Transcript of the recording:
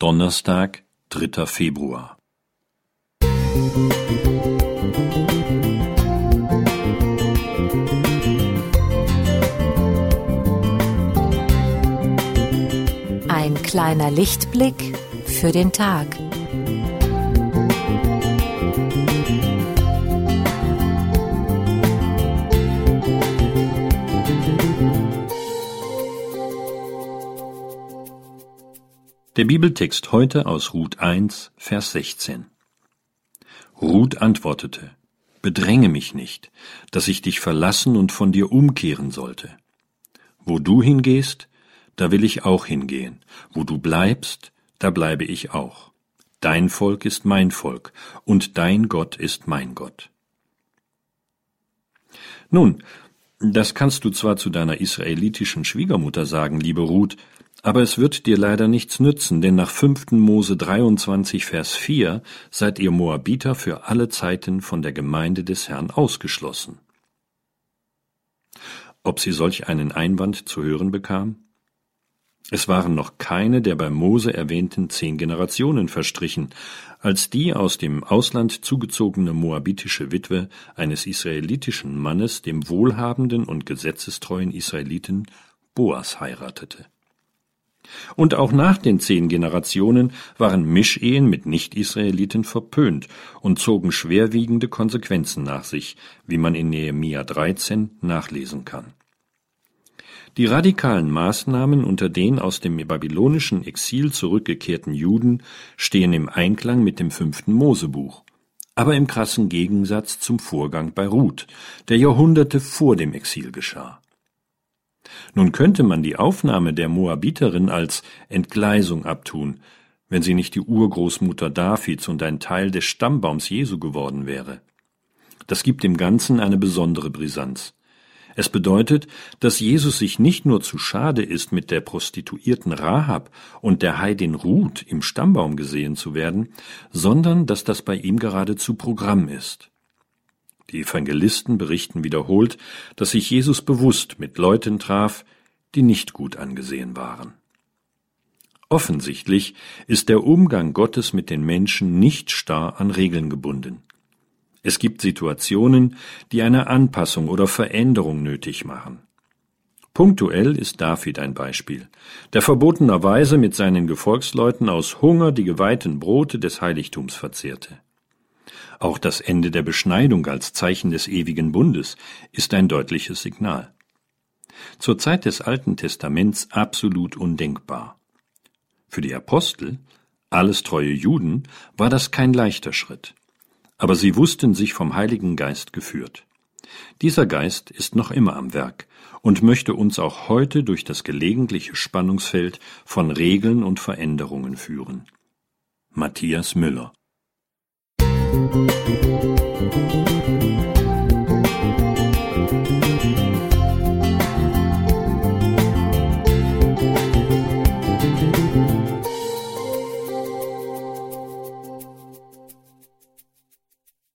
Donnerstag, dritter Februar. Ein kleiner Lichtblick für den Tag. Der Bibeltext heute aus Ruth 1, Vers 16. Ruth antwortete, Bedränge mich nicht, dass ich dich verlassen und von dir umkehren sollte. Wo du hingehst, da will ich auch hingehen, wo du bleibst, da bleibe ich auch. Dein Volk ist mein Volk, und dein Gott ist mein Gott. Nun, das kannst du zwar zu deiner israelitischen Schwiegermutter sagen, liebe Ruth, aber es wird dir leider nichts nützen, denn nach 5. Mose 23, Vers 4 seid ihr Moabiter für alle Zeiten von der Gemeinde des Herrn ausgeschlossen. Ob sie solch einen Einwand zu hören bekam? Es waren noch keine der bei Mose erwähnten zehn Generationen verstrichen, als die aus dem Ausland zugezogene moabitische Witwe eines israelitischen Mannes dem wohlhabenden und gesetzestreuen Israeliten Boas heiratete. Und auch nach den zehn Generationen waren Mischehen mit Nicht-Israeliten verpönt und zogen schwerwiegende Konsequenzen nach sich, wie man in Nehemia 13 nachlesen kann. Die radikalen Maßnahmen unter den aus dem babylonischen Exil zurückgekehrten Juden stehen im Einklang mit dem fünften Mosebuch, aber im krassen Gegensatz zum Vorgang bei Ruth, der Jahrhunderte vor dem Exil geschah. Nun könnte man die Aufnahme der Moabiterin als Entgleisung abtun, wenn sie nicht die Urgroßmutter Davids und ein Teil des Stammbaums Jesu geworden wäre. Das gibt dem Ganzen eine besondere Brisanz. Es bedeutet, dass Jesus sich nicht nur zu schade ist, mit der Prostituierten Rahab und der Heidin Ruth im Stammbaum gesehen zu werden, sondern dass das bei ihm geradezu Programm ist. Die Evangelisten berichten wiederholt, dass sich Jesus bewusst mit Leuten traf, die nicht gut angesehen waren. Offensichtlich ist der Umgang Gottes mit den Menschen nicht starr an Regeln gebunden. Es gibt Situationen, die eine Anpassung oder Veränderung nötig machen. Punktuell ist David ein Beispiel, der verbotenerweise mit seinen Gefolgsleuten aus Hunger die geweihten Brote des Heiligtums verzehrte. Auch das Ende der Beschneidung als Zeichen des ewigen Bundes ist ein deutliches Signal. Zur Zeit des Alten Testaments absolut undenkbar. Für die Apostel, alles treue Juden, war das kein leichter Schritt. Aber sie wussten sich vom Heiligen Geist geführt. Dieser Geist ist noch immer am Werk und möchte uns auch heute durch das gelegentliche Spannungsfeld von Regeln und Veränderungen führen. Matthias Müller Thank you.